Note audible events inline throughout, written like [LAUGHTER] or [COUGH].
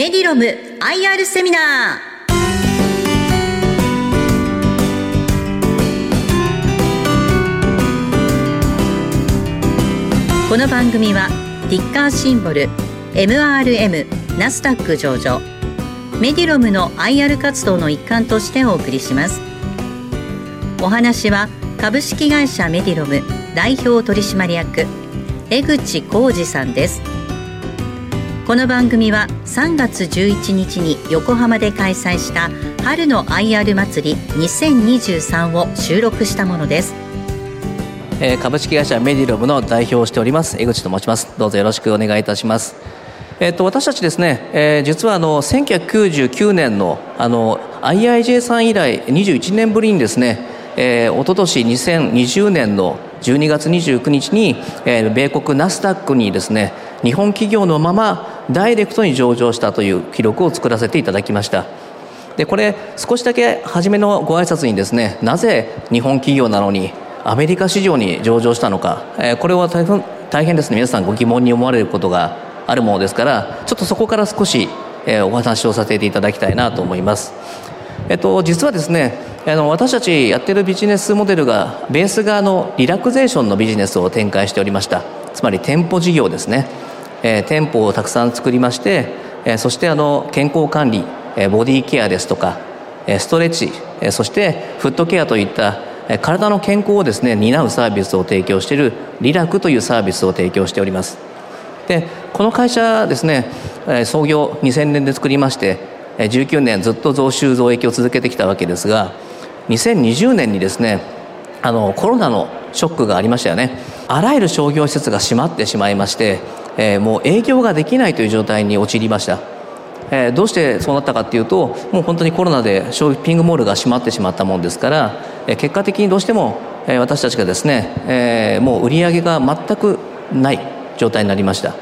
メディロム IR セミナー。この番組はティッカーシンボル MRM ナスダック上場メディロムの IR 活動の一環としてお送りします。お話は株式会社メディロム代表取締役江口浩二さんです。この番組は3月11日に横浜で開催した春の IR 祭り2023を収録したものです。え株式会社メディロムの代表をしております江口と申します。どうぞよろしくお願いいたします。えっと、私たちですね、えー、実はあの1999年のあの IIJ さん以来21年ぶりにですね、えー、おととし2020年の12月29日に、えー、米国ナスダックにですね日本企業のままダイレクトに上場したという記録を作らせていただきましたでこれ少しだけ初めのご挨拶にですねなぜ日本企業なのにアメリカ市場に上場したのか、えこれは大変大変ですね皆さんご疑問に思われることがあるものですからちょっとそこから少し、えお話をさせていただきたいなと思います。えっと、実はですねあの私たちやってるビジネスモデルがベース側のリラクゼーションのビジネスを展開しておりました。つまり店舗事業ですね、えー、店舗をたくさん作りまして、えー、そしてあの健康管理、えー、ボディケアですとか、えー、ストレッチ、えー、そしてフットケアといったえ体の健康をですね担うサービスを提供しているリラクというサービスを提供しております。でこの会社ですねえ創業2000年で作りまして19年ずっと増収増益を続けてきたわけですが2020年にですねあのコロナのショックがありましたよね。あらゆる商業施設が閉まってしまいまして、えー、もう営業ができないという状態に陥りました。えー、どうしてそうなったかっていうともう本当にコロナでショッピングモールが閉まってしまったもんですから、えー、結果的にどうしても、えー、私たちがですね、えー、もう売り上げが全くない状態になりました、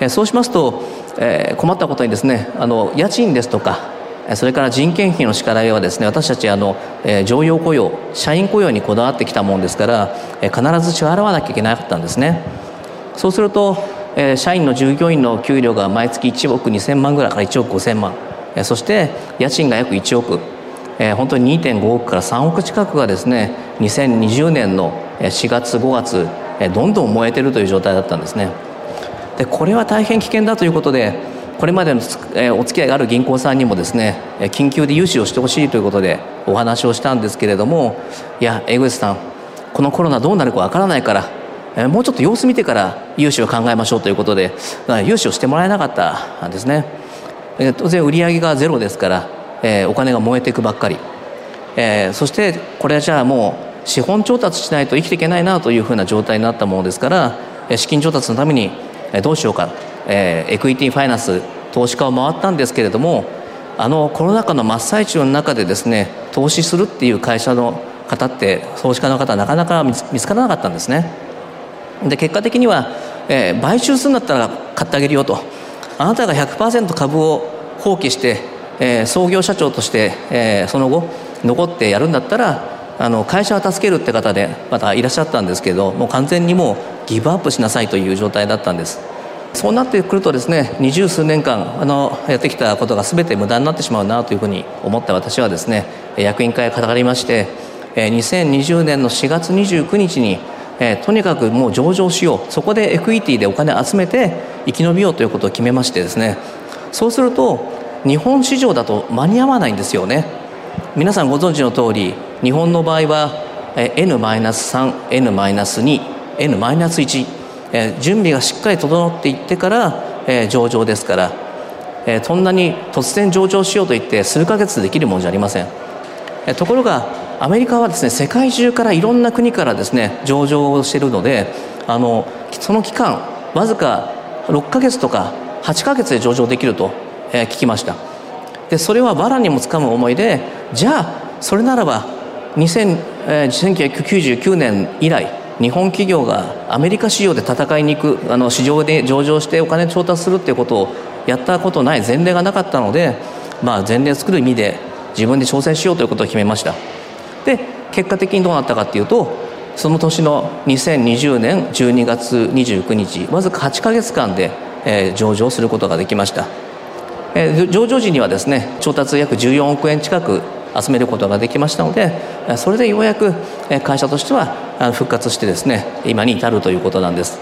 えー、そうしますと、えー、困ったことにですねあの家賃ですとかそれから人件費の支払いはですね私たちあの、えー、常用雇用社員雇用にこだわってきたもんですから、えー、必ず支払わなきゃいけなかったんですね。そうするとえー、社員の従業員の給料が毎月1億2000万ぐらいから1億5000万、え、そして家賃が約1億、え、本当に2.5億から3億近くがですね2020年の4月5月、え、どんどん燃えてるという状態だったんですね。でこれは大変危険だということでこれまでの、え、お付き合いがある銀行さんにもですね緊急で融資をしてほしいということでお話をしたんですけれどもいや江口さんこのコロナどうなるかわからないからえもうちょっと様子見てから融資を考えましょうということで融資をしてもらえなかったんですね。当然売上がゼロですから、え、お金が燃えていくばっかり、え、そしてこれはじゃあもう資本調達しないと生きていけないなというふうな状態になったものですから資金調達のためにどうしようか、えー、エクイティファイナンス投資家を回ったんですけれどもあのコロナ禍の真っ最中の中でですね投資するっていう会社の方って投資家の方はなかなか見つからなかったんですね。で結果的には、えー、買収するんだったら買ってあげるよとあなたが100%株を放棄して、えー、創業社長として、えー、その後残ってやるんだったらあの会社は助けるって方でまたいらっしゃったんですけどもう完全にもうギブアップしなさいという状態だったんですそうなってくるとですね二十数年間あのやってきたことが全て無駄になってしまうなというふうに思った私はですね役員会を語りまして2020年の4月29日にえー、とにかくもう上場しようそこでエクイティでお金集めて生き延びようということを決めましてですねそうすると日本市場だと間に合わないんですよね。皆さんご存知の通り日本の場合は N-3N-2N-1、え、準備がしっかり整っていってから、え、上場ですから、え、そんなに突然上場しようと言って数ヶ月できるものじゃありません、え、ところがアメリカはですね世界中からいろんな国からですね上場をしているのであのその期間わずか6か月とか8か月で上場できると、え、聞きました。でそれは藁にもつかむ思いでじゃあそれならば2000、えー、1999年以来日本企業がアメリカ市場で戦いに行くあの市場で上場してお金調達するっていうことをやったことない前例がなかったので、まあ、前例を作る意味で自分で挑戦しようということを決めました。で結果的にどうなったかっていうとその年の2020年12月29日わずか8か月間で、えー、上場することができました。え上場時にはですね調達約14億円近く集めることができましたのでそれでようやく会社としては復活してですね今に至るということなんです、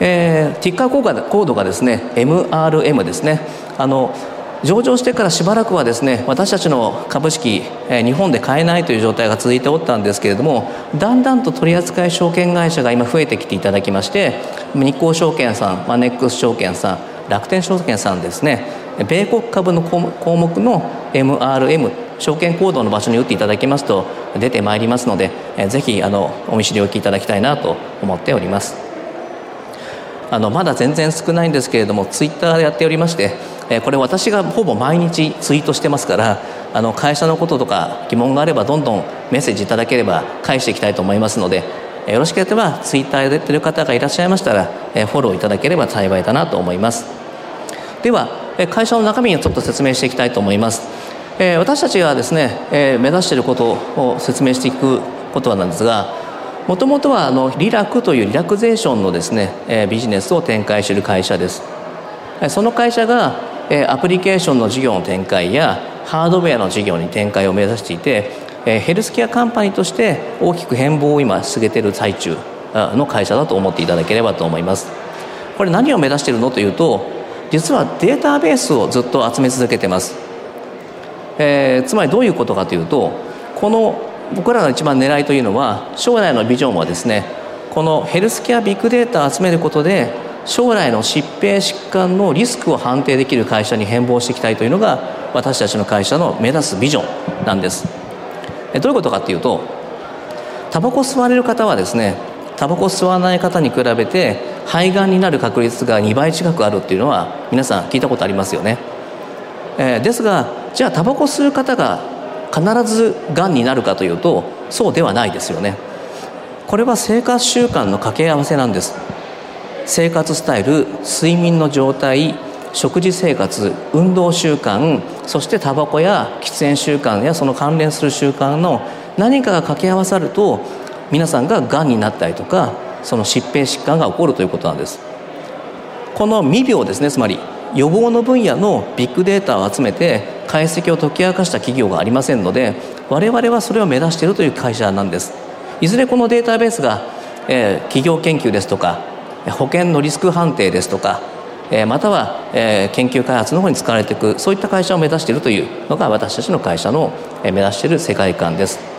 えー、ティッカーコードがですね MRM ですね。あの上場してからしばらくはですね私たちの株式、え日本で買えないという状態が続いておったんですけれどもだんだんと取扱証券会社が今増えてきていただきまして日興証券さんマネックス証券さん楽天証券さんですね。米国株の項目の MRM 証券コードの場所に打っていただきますと出てまいりますのでぜひあのお見知りおきいただきたいなと思っております。あのまだ全然少ないんですけれどもツイッターでやっておりましてこれ私がほぼ毎日ツイートしてますからあの会社のこととか疑問があればどんどんメッセージいただければ返していきたいと思いますのでよろしければツイッターで出てる方がいらっしゃいましたらフォローいただければ幸いだなと思います。では会社の中身をちょっと説明していきたいと思います。私たちがですね目指していることを説明していくことはなんですがもともとはあのリラクというリラクゼーションのですねビジネスを展開している会社です。その会社がアプリケーションの事業の展開やハードウェアの事業に展開を目指していてヘルスケアカンパニーとして大きく変貌を今進めている最中の会社だと思っていただければと思います。これ何を目指しているのというと実はデータベースをずっと集め続けてます、えー、つまりどういうことかというとこの僕らの一番狙いというのは将来のビジョンはですねこのヘルスケアビッグデータを集めることで将来の疾病疾患のリスクを判定できる会社に変貌していきたいというのが私たちの会社の目指すビジョンなんです。どういうことかっていうとタバコ吸われる方はですねタバコ吸わない方に比べて肺がんになる確率が2倍近くあるっていうのは皆さん聞いたことありますよね、えー、ですがじゃあタバコ吸う方が必ずがんになるかというとそうではないですよね。これは生活習慣の掛け合わせなんです。生活スタイル睡眠の状態食事生活運動習慣そしてタバコや喫煙習慣やその関連する習慣の何かが掛け合わさると皆さんががんになったりとかその疾病疾患が起こるということなんです。この未病ですねつまり予防の分野のビッグデータを集めて解析を解き明かした企業がありませんので我々はそれを目指しているという会社なんです。いずれこのデータベースが、えー、企業研究ですとか保険のリスク判定ですとかまたは研究開発の方に使われていくそういった会社を目指しているというのが私たちの会社の目指している世界観です。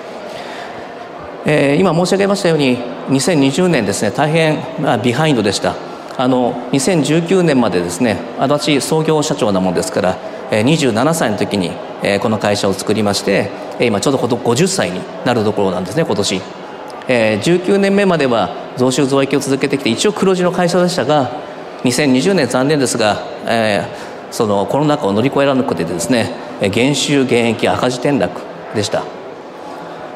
今申し上げましたように2020年ですね大変ビハインドでした。あの2019年までですね私創業社長なもんですから27歳の時にこの会社を作りまして今ちょうど50歳になるところなんですね今年。19年目までは増収増益を続けてきて一応黒字の会社でしたが2020年残念ですが、え、そのコロナ禍を乗り越えられなくてですね減収減益赤字転落でした、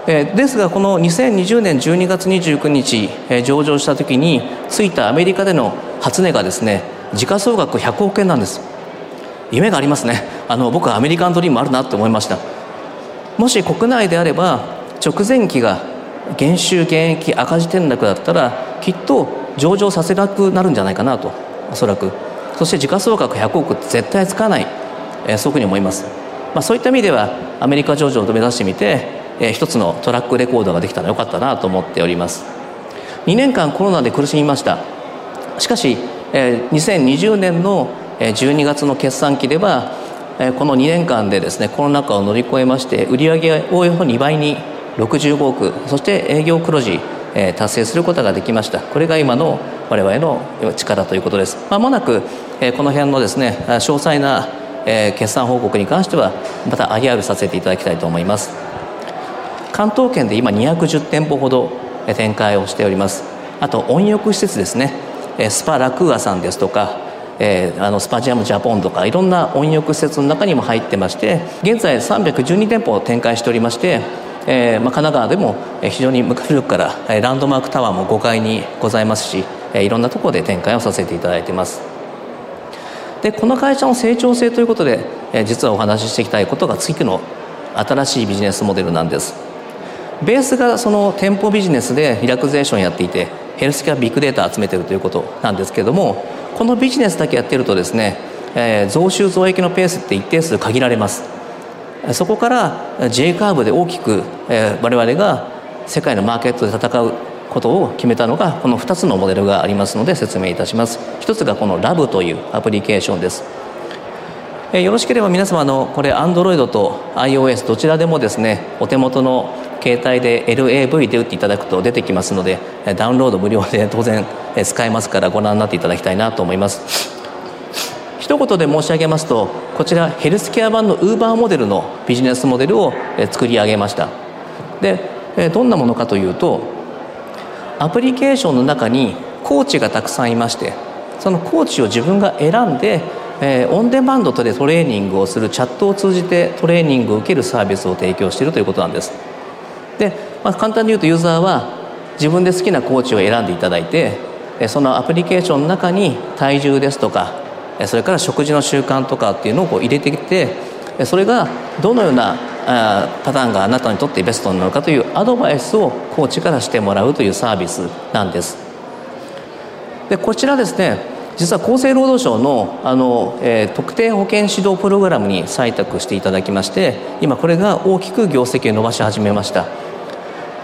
え、ですがこの2020年12月29日、え、上場した時についたアメリカでの初値がですね時価総額100億円なんです。夢がありますね。あの僕はアメリカンドリームあるなって思いました。もし国内であれば直前期が減収減益赤字転落だったらきっと上場させなくなるんじゃないかなとおそらく。そして時価総額100億って絶対つかない、え、そういうふうに思います、まあ、そういった意味ではアメリカ上場と目指してみて、えー、一つのトラックレコードができたらよかったなと思っております。2年間コロナで苦しみました。しかし、えー、2020年の12月の決算期ではこの2年間でですねコロナ禍を乗り越えまして売上をおよそ2倍に65億そして営業黒字、え、達成することができました。これが今の我々の力ということです。まもなく、え、この辺のですね詳細な、え、決算報告に関してはまた IR させていただきたいと思います。関東圏で今210店舗ほど展開をしております。あと温浴施設ですね。スパラクーアさんですとかえー、あのスパジアムジャポンとかいろんな温浴施設の中にも入ってまして現在312店舗を展開しておりましてえーまあ、神奈川でも非常に古くからランドマークタワーも5階にございますしいろんなところで展開をさせていただいています。でこの会社の成長性ということで実はお話ししていきたいことが次の新しいビジネスモデルなんです。ベースがその店舗ビジネスでリラクゼーションやっていてヘルスケアビッグデータ集めてるということなんですけどもこのビジネスだけやってるとですねえー、増収増益のペースって一定数限られます。そこから J カーブで大きく、えー、我々が世界のマーケットで戦うことを決めたのがこの2つのモデルがありますので説明いたします。一つがこの LAB というアプリケーションです。えよろしければ皆様のこれ Android と iOS どちらでもですねお手元の携帯で LAV で打っていただくと出てきますのでダウンロード無料で当然使えますからご覧になっていただきたいなと思います。一言で申し上げますとこちらヘルスケア版の Uber モデルのビジネスモデルを作り上げました。でどんなものかというとアプリケーションの中にコーチがたくさんいましてそのコーチを自分が選んでえー、オンデマンドでトレーニングをするチャットを通じてトレーニングを受けるサービスを提供しているということなんです。で、まあ、簡単に言うとユーザーは自分で好きなコーチを選んでいただいてそのアプリケーションの中に体重ですとかそれから食事の習慣とかっていうのをこう入れてきてそれがどのようなパターンがあなたにとってベストなのかというアドバイスをコーチからしてもらうというサービスなんです。でこちらですね実は厚生労働省のあの、えー、特定保険指導プログラムに採択していただきまして今これが大きく業績を伸ばし始めました。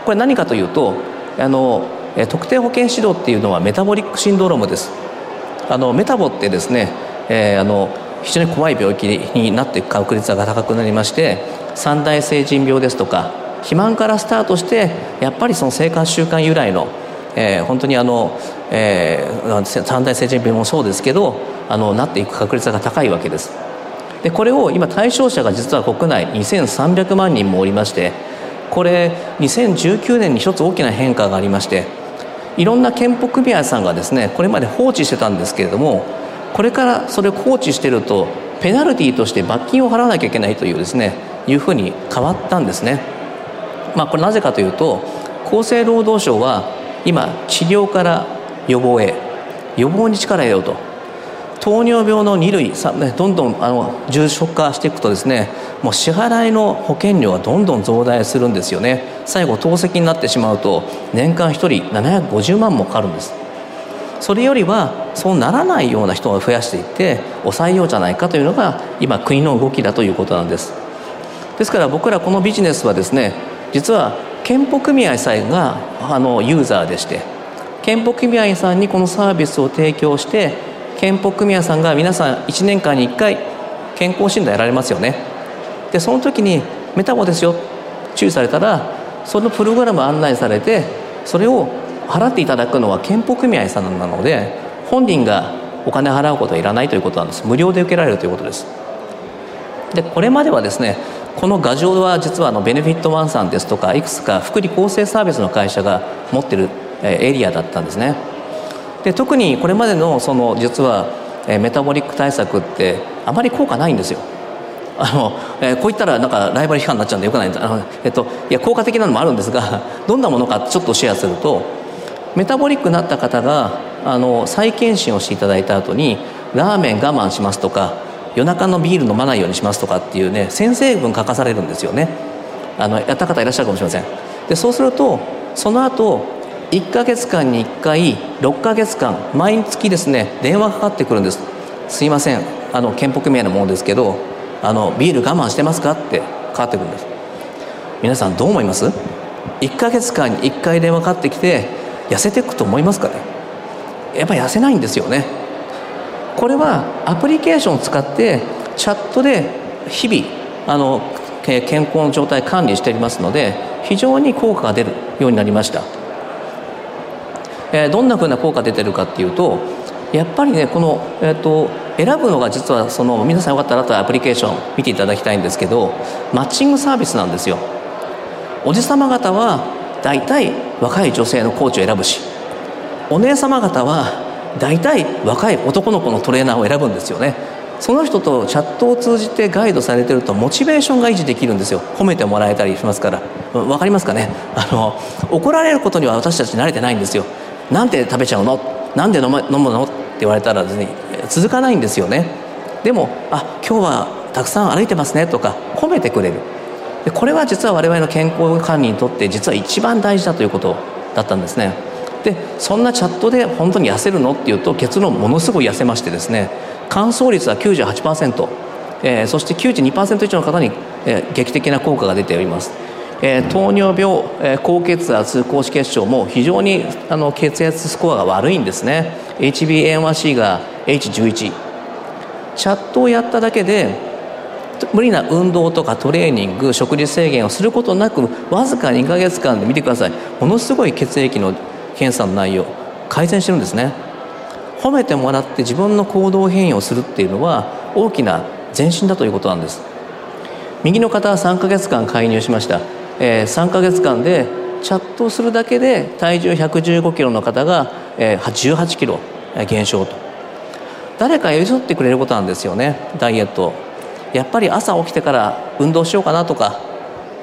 これ何かというとあの特定保険指導っていうのはメタボリックシンドロームです。あのメタボってですね、えー、あの非常に怖い病気になっていく確率が高くなりまして三大成人病ですとか肥満からスタートしてやっぱりその生活習慣由来のえー、本当にあの、えー、三大成人病もそうですけどあのなっていく確率が高いわけですでこれを今対象者が実は国内2300万人もおりましてこれ2019年に一つ大きな変化がありましていろんな健保組合さんがですねこれまで放置してたんですけれどもこれからそれを放置してるとペナルティーとして罰金を払わなきゃいけないというですねいうふうに変わったんですね。まあ、これなぜかというと厚生労働省は今治療から予防へ。予防に力を入れようと。糖尿病の2類どんどんあの重症化していくとですねもう支払いの保険料がどんどん増大するんですよね。最後透析になってしまうと年間1人750万もかかるんです。それよりはそうならないような人を増やしていって抑えようじゃないかというのが今国の動きだということなんです。ですから僕らこのビジネスはですね実は健保組合さえがあのユーザーでして健保組合さんにこのサービスを提供して健保組合さんが皆さん1年間に1回健康診断やられますよね。でその時にメタボですよ注意されたらそのプログラム案内されてそれを払っていただくのは健保組合さんなので本人がお金払うことはいらないということなんです。無料で受けられるということです。でこれまではですねこの画像は実はあのベネフィットワンさんですとかいくつか福利厚生サービスの会社が持ってるエリアだったんですね。で特にこれまでのその実はメタボリック対策ってあまり効果ないんですよ。あの、えー、こう言ったらなんかライバル批判になっちゃうんでよくないんです。あの、えっと、いや効果的なのもあるんですが [LAUGHS] どんなものかちょっとシェアすると。メタボリックになった方があの再検診をしていただいた後にラーメン我慢しますとか夜中のビール飲まないようにしますとかっていうね先生文書かされるんですよね。あのやった方いらっしゃるかもしれません。でそうするとその後1か月間に1回6か月間毎月ですね電話かかってくるんです。すいませんあの健保組合のものですけどあのビール我慢してますかってかかってくるんです。皆さんどう思います？1か月間に1回電話かかってきて痩せていくと思いますかね？やっぱ痩せないんですよね。これはアプリケーションを使ってチャットで日々あの健康の状態管理しておりますので非常に効果が出るようになりました、え、どんなふうな効果出てるかっていうとやっぱりねこの、えーと、選ぶのが実はその皆さんよかったらあとアプリケーション見ていただきたいんですけどマッチングサービスなんですよ。おじ様方は大体若い女性のコーチを選ぶしお姉様方は大体若い男の子のトレーナーを選ぶんですよね。その人とチャットを通じてガイドされてるとモチベーションが維持できるんですよ。褒めてもらえたりしますから。分かりますかね？あの怒られることには私たち慣れてないんですよ。なんで食べちゃうの？なんで飲,、飲むの？って言われたらですね続かないんですよね。でもあ今日はたくさん歩いてますね。とか褒めてくれる。でこれは実は我々の健康管理にとって実は一番大事だということだったんですね。でそんなチャットで本当に痩せるの？っていうと結論ものすごい痩せましてですね。乾燥率は98%、えー、そして92%以上の方に、えー、劇的な効果が出ております、え、糖尿病、え、高血圧高脂血症も非常にあの血圧スコアが悪いんですね。HbA1c が H11 チャットをやっただけで無理な運動とかトレーニング食事制限をすることなくわずか2ヶ月間で見てください。ものすごい血液の検査の内容改善してるんですね。褒めてもらって自分の行動変容をするっていうのは大きな前進だということなんです。右の方は3ヶ月間介入しました、えー、3ヶ月間でチャットをするだけで体重115キロの方が、えー、18キロ減少と。誰か寄り添ってくれることなんですよねダイエットやっぱり朝起きてから運動しようかなとか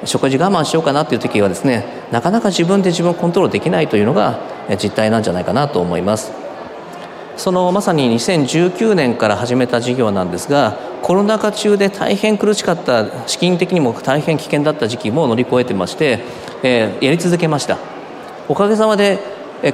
食事我慢しようかなっていう時はですねなかなか自分で自分をコントロールできないというのが実態なんじゃないかなと思います。そのまさに2019年から始めた事業なんですがコロナ禍中で大変苦しかった資金的にも大変危険だった時期も乗り越えてまして、えー、やり続けました。おかげさまで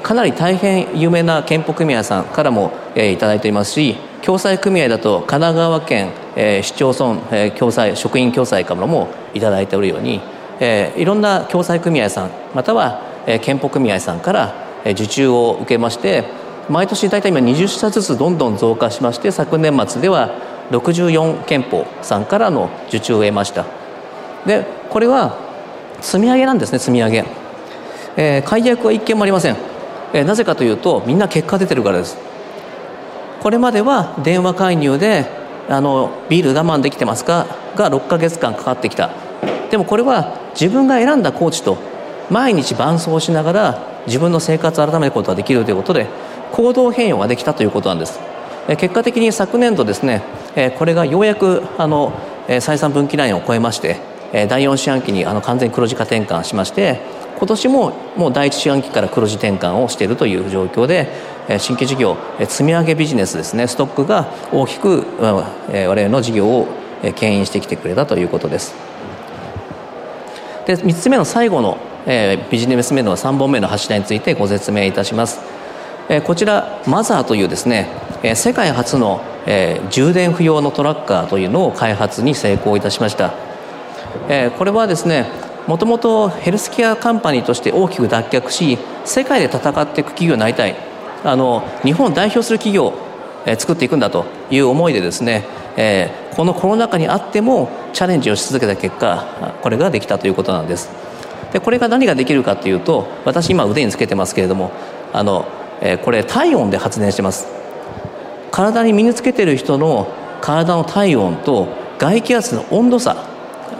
かなり大変有名な健保組合さんからも、えー、いただいていますし共済組合だと神奈川県、えー、市町村、えー、共済職員共済からも頂いておるように、えー、いろんな共済組合さんまたは、えー、健保組合さんから、えー、受注を受けまして毎年大体今20社ずつどんどん増加しまして昨年末では64憲法さんからの受注を得ました。でこれは積み上げなんですね積み上げ、えー、解約は一件もありません、えー、なぜかというとみんな結果出てるからです。これまでは電話介入であのビール我慢できてますか？が6ヶ月間かかってきた。でもこれは自分が選んだコーチと毎日伴走しながら自分の生活を改めることができるということで行動変容ができたということなんです。結果的に昨年度ですねこれがようやくあの採算分岐ラインを超えまして第4四半期にあの完全黒字化転換しまして今年ももう第1四半期から黒字転換をしているという状況で新規事業積み上げビジネスですねストックが大きく我々の事業を牽引してきてくれたということです。で3つ目の最後のビジネス面の3本目の柱についてご説明いたします。こちらマザーというですね世界初の充電不要のトラッカーというのを開発に成功いたしました。これはですねもともとヘルスケアカンパニーとして大きく脱却し世界で戦っていく企業になりたい。あの日本を代表する企業を作っていくんだという思いでですね、え、このコロナ禍にあってもチャレンジをし続けた結果これができたということなんです。でこれが何ができるかというと私今腕につけてますけれどもあの、え、これ体温で発電してます。体に身につけてる人の体の体温と外気圧の温度差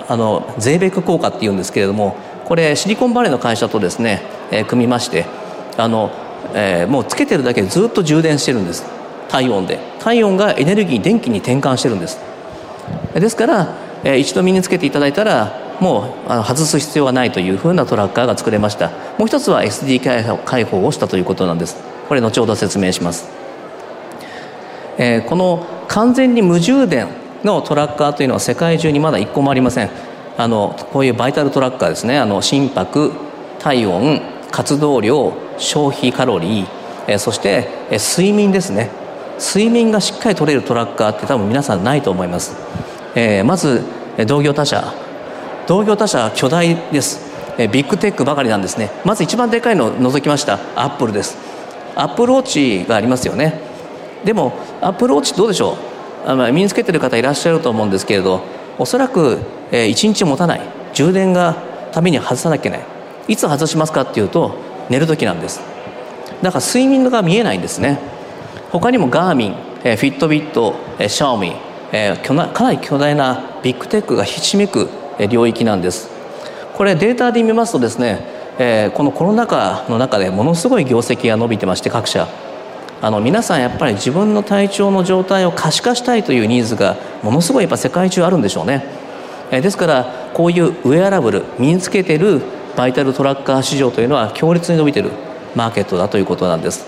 あのゼーベック効果っていうんですけれどもこれシリコンバレーの会社とですね、え、組みましてあのえー、もうつけてるだけでずっと充電してるんです。体温で。体温がエネルギー電気に転換してるんです。ですから、えー、一度身につけていただいたらもうあの外す必要がないというふうなトラッカーが作れました。もう一つは SD 開放をしたということなんです。これ後ほど説明します、えー、この完全に無充電のトラッカーというのは世界中にまだ一個もありません。あのこういうバイタルトラッカーですね。あの心拍体温活動量消費カロリー、えそして、え睡眠ですね。睡眠がしっかり取れるトラッカーって多分皆さんないと思います、えー、まず同業他社。同業他社巨大です。ビッグテックばかりなんですね。まず一番でかいのを除きました。アップルです。アップルウォッチがありますよね。でもアップルウォッチどうでしょう？あ、まあ、身につけてる方いらっしゃると思うんですけれどおそらく、えー、1日持たない。充電がために外さなきゃいけない。いつ外しますかっていうと寝る時なんです。だから睡眠が見えないんですね。他にもガーミン、えー、フィットビット、えー、シャオミ、えー、かなり巨大なビッグテックがひしめく領域なんです。これデータで見ますとですね、え、このコロナ禍の中でものすごい業績が伸びてまして各社。あの皆さんやっぱり自分の体調の状態を可視化したいというニーズがものすごいやっぱ世界中あるんでしょうね、え、ですからこういうウェアラブル身につけてるバイタルトラッカー市場というのは強烈に伸びてるマーケットだということなんです。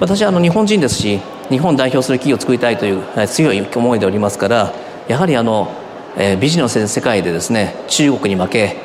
私はあの日本人ですし日本代表する企業を作りたいという強い思いでおりますからやはりあの、えー、ビジネスの世界でですね中国に負け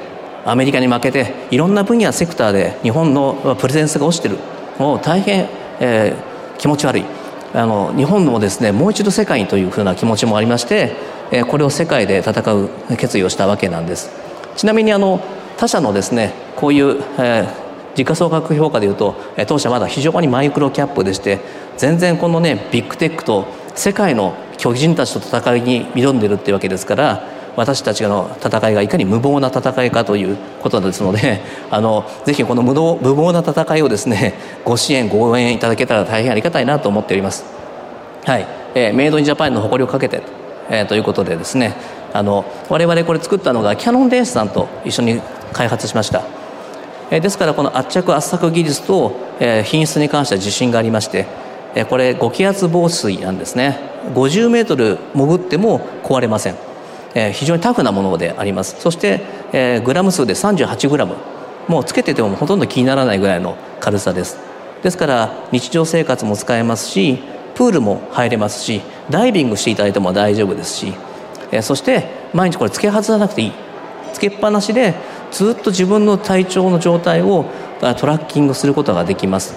アメリカに負けていろんな分野セクターで日本のプレゼンスが落ちてる。もう大変、えー、気持ち悪い。あの日本もですねもう一度世界にというふうな気持ちもありまして、えー、これを世界で戦う決意をしたわけなんです。ちなみにあの他社のですねこういう、えー、時価総額評価でいうと当社まだ非常にマイクロキャップでして全然このねビッグテックと世界の巨人たちと戦いに挑んでるっていうわけですから私たちの戦いがいかに無謀な戦いかということですので [LAUGHS] あのぜひこの無無謀な戦いをですねご支援ご応援いただけたら大変ありがたいなと思っております。はい、えー、メイドインジャパンの誇りをかけて、えー、ということでですねあの我々これ作ったのがキャノン電子さんと一緒に開発しました、えー、ですからこの圧着圧搾技術と、えー、品質に関しては自信がありまして、これ5気圧防水なんですね。50メートル潜っても壊れません、非常にタフなものであります。そして、グラム数で38グラム。もうつけててもほとんど気にならないぐらいの軽さです。ですから日常生活も使えますしプールも入れますしダイビングしていただいても大丈夫ですし、そして毎日これつけ外さなくていい。つけっぱなしでずっと自分の体調の状態をトラッキングすることができます。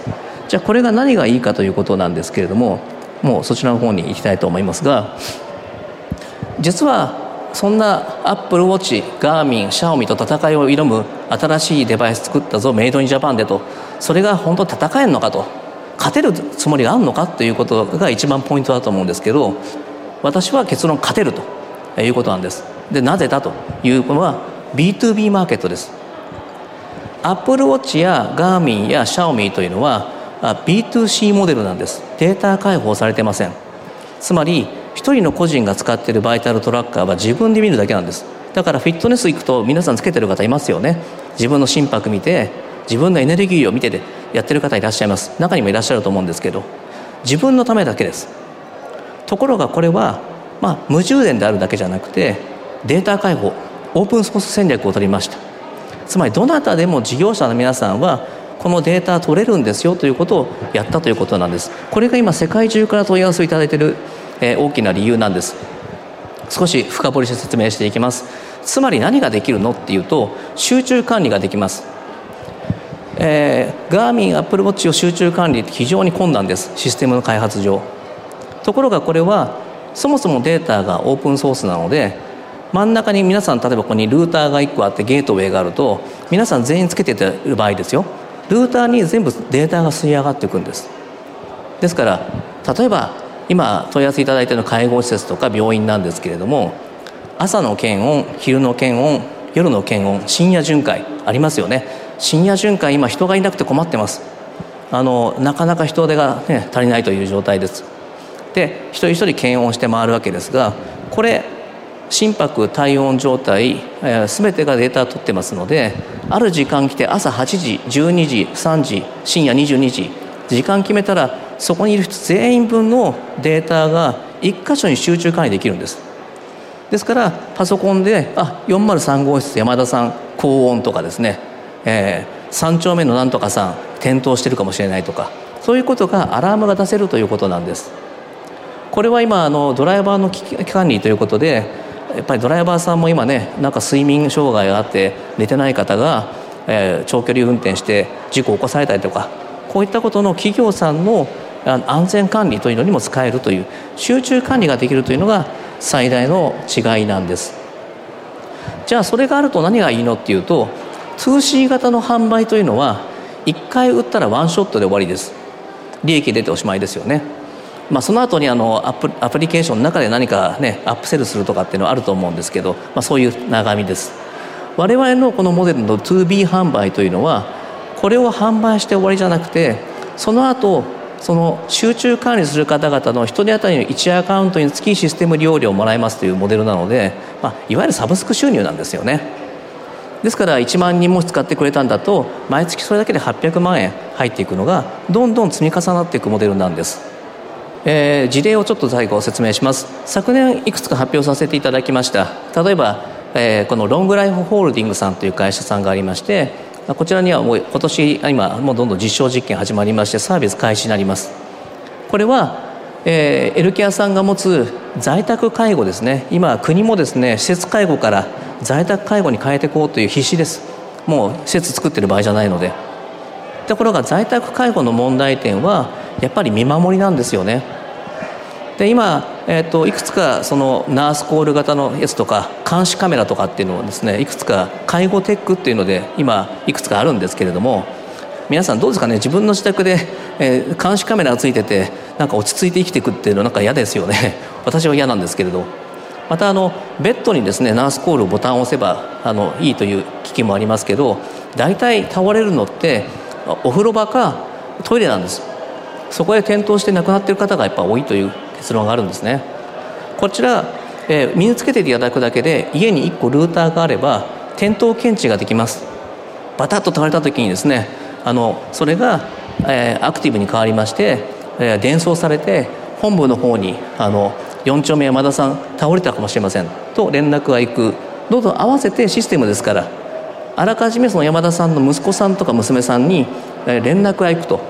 じゃあこれが何がいいかということなんですけれどももうそちらの方に行きたいと思いますが実はそんなアップルウォッチガーミンシャオミと戦いを挑む新しいデバイス作ったぞメイドインジャパンでとそれが本当戦えるのかと勝てるつもりがあるのかということが一番ポイントだと思うんですけど私は結論勝てるということなんです。でなぜだというのは B2B マーケットです。アップルウォッチやガーミンやシャオミというのは B2C モデルなんです。データ開放されてません。つまり一人の個人が使っているバイタルトラッカーは自分で見るだけなんです。だからフィットネス行くと皆さんつけてる方いますよね。自分の心拍見て自分のエネルギーを見ててやってる方いらっしゃいます。中にもいらっしゃると思うんですけど自分のためだけです。ところがこれは、まあ、無充電であるだけじゃなくてデータ開放オープンソース戦略を取りました。つまりどなたでも事業者の皆さんはこのデータ取れるんですよということをやったということなんです。これが今世界中から問い合わせをいただいている、えー、大きな理由なんです。少し深掘りして説明していきます。つまり何ができるのっていうと集中管理ができます。えー、ガーミンアップルウォッチを集中管理って非常に困難です。システムの開発上。ところがこれはそもそもデータがオープンソースなので真ん中に皆さん例えばここにルーターが1個あってゲートウェイがあると皆さん全員つけている場合ですよ。ルーターに全部データが吸い上がっていくんです。ですから例えば今問い合わせいただいている介護施設とか病院なんですけれども朝の検温昼の検温夜の検温深夜巡回ありますよね。深夜巡回今人がいなくて困ってます。あのなかなか人手が、ね、足りないという状態です。で一人一人検温して回るわけですがこれ心拍体温状態、えー、全てがデータを取ってますのである時間来て朝8時12時3時深夜22時時間決めたらそこにいる人全員分のデータが1箇所に集中管理できるんです。ですからパソコンであ403号室山田さん高温とかですね、えー、3丁目のなんとかさん転倒してるかもしれないとかそういうことがアラームが出せるということなんです。これは今あのドライバーの危機管理ということでやっぱりドライバーさんも今ねなんか睡眠障害があって寝てない方が、えー、長距離運転して事故を起こされたりとかこういったことの企業さんの安全管理というのにも使えるという集中管理ができるというのが最大の違いなんです。じゃあそれがあると何がいいのっていうと 2C 型の販売というのは1回売ったらワンショットで終わりです。利益出ておしまいですよね。まあ、その後にあのアプアプリケーションの中で何かねアップセルするとかっていうのはあると思うんですけど、まあ、そういう長みです。我々のこのモデルの 2B 販売というのはこれを販売して終わりじゃなくてその後その集中管理する方々の1人当たりの1アカウントにつきシステム利用料をもらえますというモデルなので、まあ、いわゆるサブスク収入なんですよね。ですから1万人も使ってくれたんだと毎月それだけで800万円入っていくのがどんどん積み重なっていくモデルなんです。えー、事例をちょっと最後説明します。昨年いくつか発表させていただきました。例えば、えー、このロングライフホールディングさんという会社さんがありましてこちらにはもう今年今もうどんどん実証実験始まりましてサービス開始になります。これはえー、エルケアさんが持つ在宅介護ですね。今国もですね施設介護から在宅介護に変えていこうという必死です。もう施設作ってる場合じゃないので。ところが在宅介護の問題点はやっぱり見守りなんですよね。で今、えーと、いくつかそのナースコール型のやつとか監視カメラとかっていうのをですねいくつか介護テックっていうので今いくつかあるんですけれども皆さんどうですかね自分の自宅で、えー、監視カメラがついててなんか落ち着いて生きていくっていうのなんか嫌ですよね。[LAUGHS] 私は嫌なんですけれど。またあのベッドにですねナースコールボタンを押せばあのいいという機器もありますけど大体倒れるのってお風呂場かトイレなんです。そこで転倒して亡くなっている方がやっぱ多いという結論があるんですね。こちら、えー、身につけていただくだけで家に1個ルーターがあれば転倒検知ができます。バタッと倒れた時にですねあのそれが、えー、アクティブに変わりまして、えー、伝送されて本部の方にあの4丁目山田さん倒れたかもしれません。と連絡が行く。どうぞ合わせてシステムですからあらかじめその山田さんの息子さんとか娘さんに連絡が行くと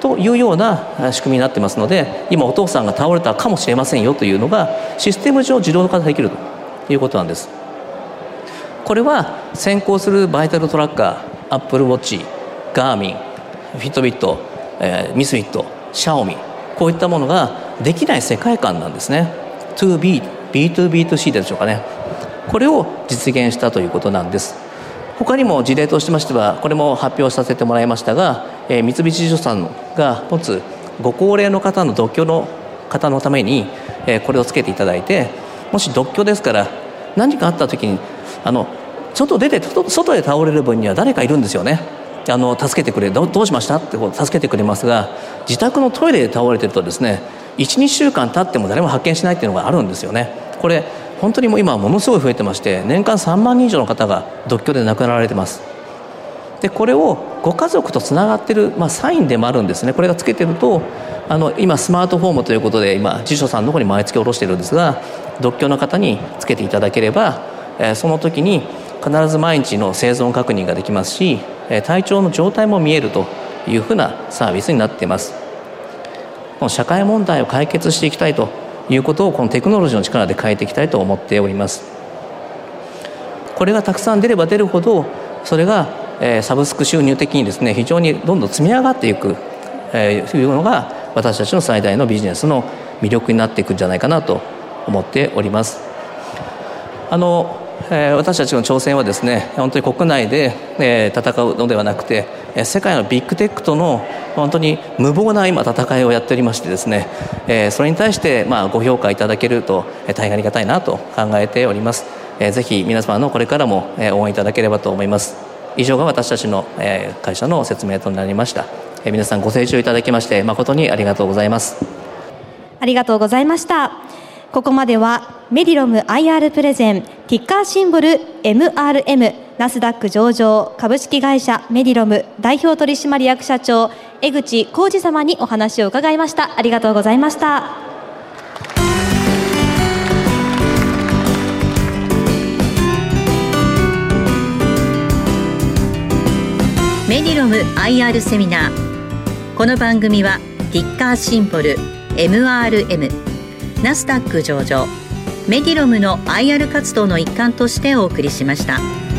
というような仕組みになってますので今お父さんが倒れたかもしれませんよというのがシステム上自動化できるということなんです。これは先行するバイタルトラッカーアップルウォッチガーミンフィットビット、えー、ミスフィットシャオミこういったものができない世界観なんですね。2B B2B2C でしょうかね。これを実現したということなんです。他にも事例としましてはこれも発表させてもらいましたが、えー、三菱地所さんが持つご高齢の方の独居の方のために、えー、これをつけていただいてもし独居ですから何かあった時にあのちょっと出て外で倒れる分には誰かいるんですよね。あの助けてくれどうしました？って助けてくれますが自宅のトイレで倒れてるとですね12週間経っても誰も発見しないっていうのがあるんですよね。これ本当にもう今ものすごい増えてまして年間3万人以上の方が独居で亡くなられてます。でこれをご家族とつながってる、まあ、サインでもあるんですね。これがつけてるとあの今スマートフォームということで今辞書さんの方に毎月下ろしてるんですが独居の方につけていただければ、えー、その時に必ず毎日の生存確認ができますし、えー、体調の状態も見えるというふうなサービスになっています。社会問題を解決していきたいということをこのテクノロジーの力で変えていきたいと思っております。これがたくさん出れば出るほどそれが、えサブスク収入的にですね非常にどんどん積み上がっていく、え、いうのが私たちの最大のビジネスの魅力になっていくんじゃないかなと思っております。あのえ私たちの挑戦はですね本当に国内で、え戦うのではなくて世界のビッグテックとの本当に無謀な今戦いをやっておりましてですね、えそれに対してまあご評価いただけると大変ありがたいなと考えております、えぜひ皆様のこれからも応援いただければと思います。以上が私たちの会社の説明となりました。皆さんご清聴いただきまして誠にありがとうございます。ありがとうございました。ここまではメディロム IR プレゼンティッカーシンボル MRM ナスダック上場株式会社メディロム代表取締役社長江口浩二様にお話を伺いました。ありがとうございました。メディロム IR セミナー。この番組はティッカーシンボル MRM ナスダック上場メディロムの IR 活動の一環としてお送りしました。